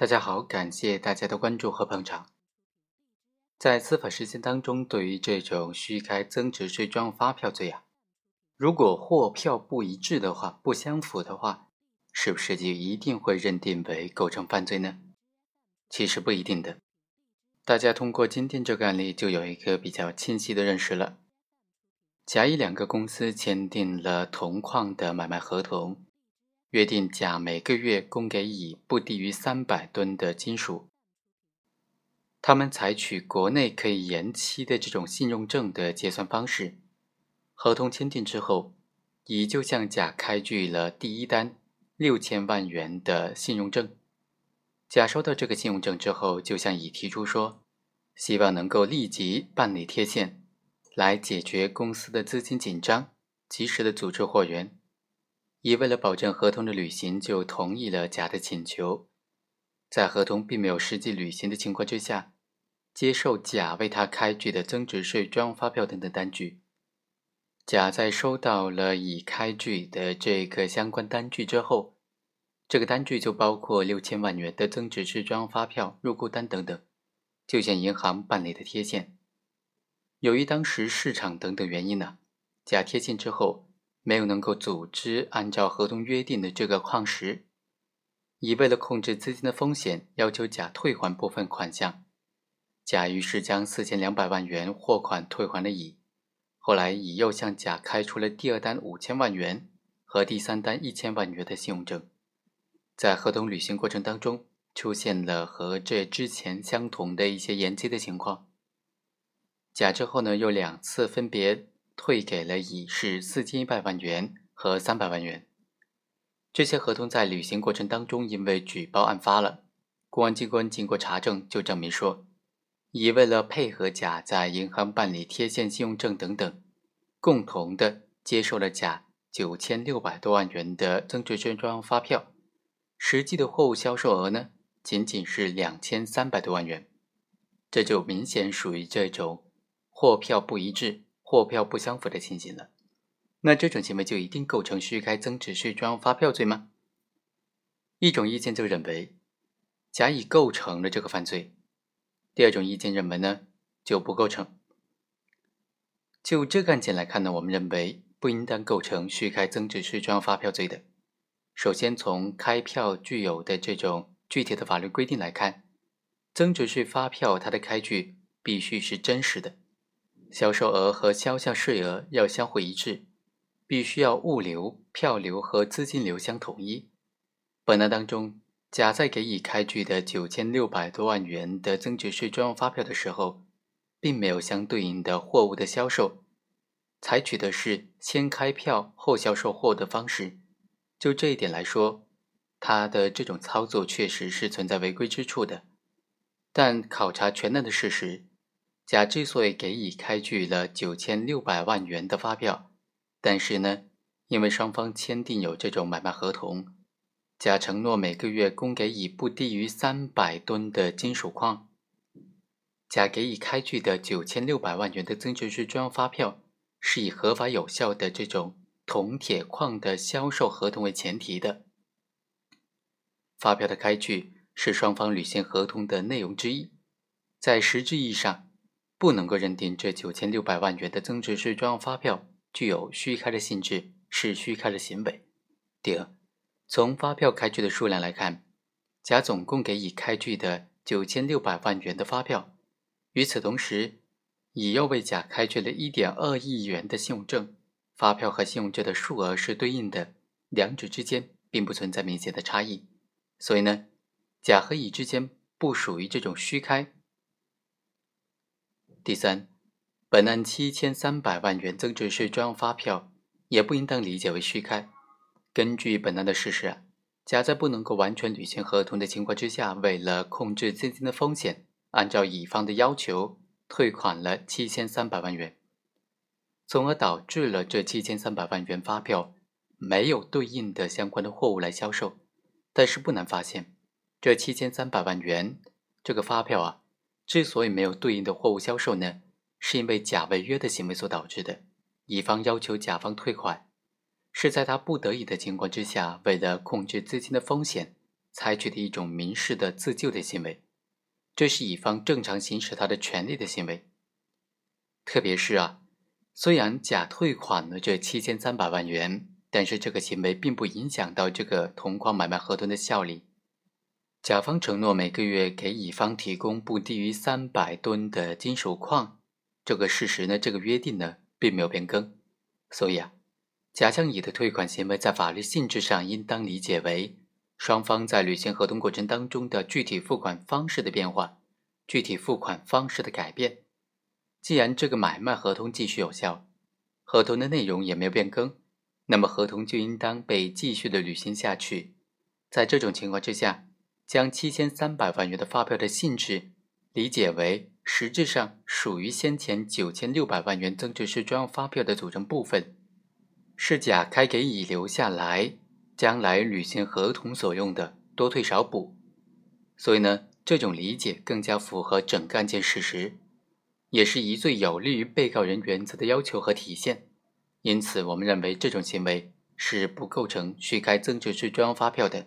大家好，感谢大家的关注和捧场。在司法实践当中，对于这种虚开增值税专用发票罪啊，如果货票不一致的话，不相符的话，是不是就一定会认定为构成犯罪呢？其实不一定的。大家通过今天这个案例，就有一个比较清晰的认识了。甲乙两个公司签订了铜矿的买卖合同。约定甲每个月供给乙不低于三百吨的金属。他们采取国内可以延期的这种信用证的结算方式。合同签订之后，乙就向甲开具了第一单六千万元的信用证。甲收到这个信用证之后，就向乙提出说，希望能够立即办理贴现，来解决公司的资金紧张，及时的组织货源。乙为了保证合同的履行，就同意了甲的请求。在合同并没有实际履行的情况之下，接受甲为他开具的增值税专用发票等等单据。甲在收到了乙开具的这个相关单据之后，这个单据就包括六千万元的增值税专用发票、入库单等等，就向银行办理的贴现。由于当时市场等等原因呢，甲贴现之后。没有能够组织按照合同约定的这个矿石，乙为了控制资金的风险，要求甲退还部分款项。甲于是将四千两百万元货款退还了乙。后来，乙又向甲开出了第二单五千万元和第三单一千万元的信用证。在合同履行过程当中，出现了和这之前相同的一些延期的情况。甲之后呢，又两次分别。退给了乙是四千一百万元和三百万元。这些合同在履行过程当中，因为举报案发了，公安机关经过查证，就证明说，乙为了配合甲在银行办理贴现信用证等等，共同的接受了甲九千六百多万元的增值税专用发票，实际的货物销售额呢，仅仅是两千三百多万元，这就明显属于这种货票不一致。货票不相符的情形了，那这种行为就一定构成虚开增值税专用发票罪吗？一种意见就认为，甲乙构成了这个犯罪；第二种意见认为呢，就不构成。就这个案件来看呢，我们认为不应当构成虚开增值税专用发票罪的。首先，从开票具有的这种具体的法律规定来看，增值税发票它的开具必须是真实的。销售额和销项税额要相互一致，必须要物流、票流和资金流相统一。本案当中，甲在给乙开具的九千六百多万元的增值税专用发票的时候，并没有相对应的货物的销售，采取的是先开票后销售货的方式。就这一点来说，他的这种操作确实是存在违规之处的。但考察全案的事实。甲之所以给乙开具了九千六百万元的发票，但是呢，因为双方签订有这种买卖合同，甲承诺每个月供给乙不低于三百吨的金属矿。甲给乙开具的九千六百万元的增值税专用发票，是以合法有效的这种铜铁矿的销售合同为前提的。发票的开具是双方履行合同的内容之一，在实质意义上。不能够认定这九千六百万元的增值税专用发票具有虚开的性质，是虚开的行为。第二，从发票开具的数量来看，甲总共给乙开具的九千六百万元的发票，与此同时，乙又为甲开具了一点二亿元的信用证，发票和信用证的数额是对应的，两者之间并不存在明显的差异。所以呢，甲和乙之间不属于这种虚开。第三，本案七千三百万元增值税专用发票也不应当理解为虚开。根据本案的事实，甲在不能够完全履行合同的情况之下，为了控制资金的风险，按照乙方的要求退款了七千三百万元，从而导致了这七千三百万元发票没有对应的相关的货物来销售。但是不难发现，这七千三百万元这个发票啊。之所以没有对应的货物销售呢，是因为甲违约的行为所导致的。乙方要求甲方退款，是在他不得已的情况之下，为了控制资金的风险，采取的一种民事的自救的行为，这是乙方正常行使他的权利的行为。特别是啊，虽然甲退款了这七千三百万元，但是这个行为并不影响到这个同框买卖合同的效力。甲方承诺每个月给乙方提供不低于三百吨的金属矿，这个事实呢，这个约定呢并没有变更，所以啊，甲向乙的退款行为在法律性质上应当理解为双方在履行合同过程当中的具体付款方式的变化，具体付款方式的改变。既然这个买卖合同继续有效，合同的内容也没有变更，那么合同就应当被继续的履行下去。在这种情况之下。将七千三百万元的发票的性质理解为实质上属于先前九千六百万元增值税专用发票的组成部分，是甲开给乙留下来，将来履行合同所用的，多退少补。所以呢，这种理解更加符合整个案件事实，也是一最有利于被告人原则的要求和体现。因此，我们认为这种行为是不构成虚开增值税专用发票的。